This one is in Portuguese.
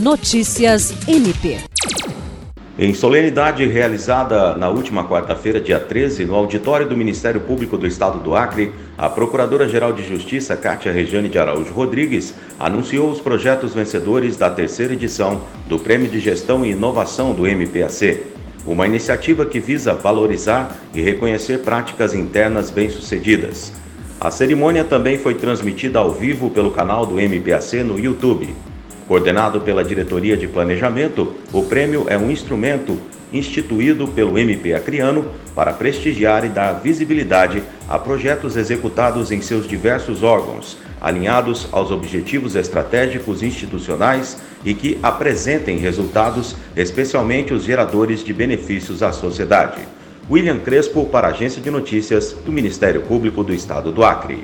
Notícias MP. Em solenidade realizada na última quarta-feira, dia 13, no auditório do Ministério Público do Estado do Acre, a Procuradora-Geral de Justiça, Cátia Regiane de Araújo Rodrigues, anunciou os projetos vencedores da terceira edição do Prêmio de Gestão e Inovação do MPAC, uma iniciativa que visa valorizar e reconhecer práticas internas bem-sucedidas. A cerimônia também foi transmitida ao vivo pelo canal do MPAC no YouTube. Coordenado pela Diretoria de Planejamento, o prêmio é um instrumento instituído pelo MP Acriano para prestigiar e dar visibilidade a projetos executados em seus diversos órgãos, alinhados aos objetivos estratégicos institucionais e que apresentem resultados, especialmente os geradores de benefícios à sociedade. William Crespo, para a Agência de Notícias do Ministério Público do Estado do Acre.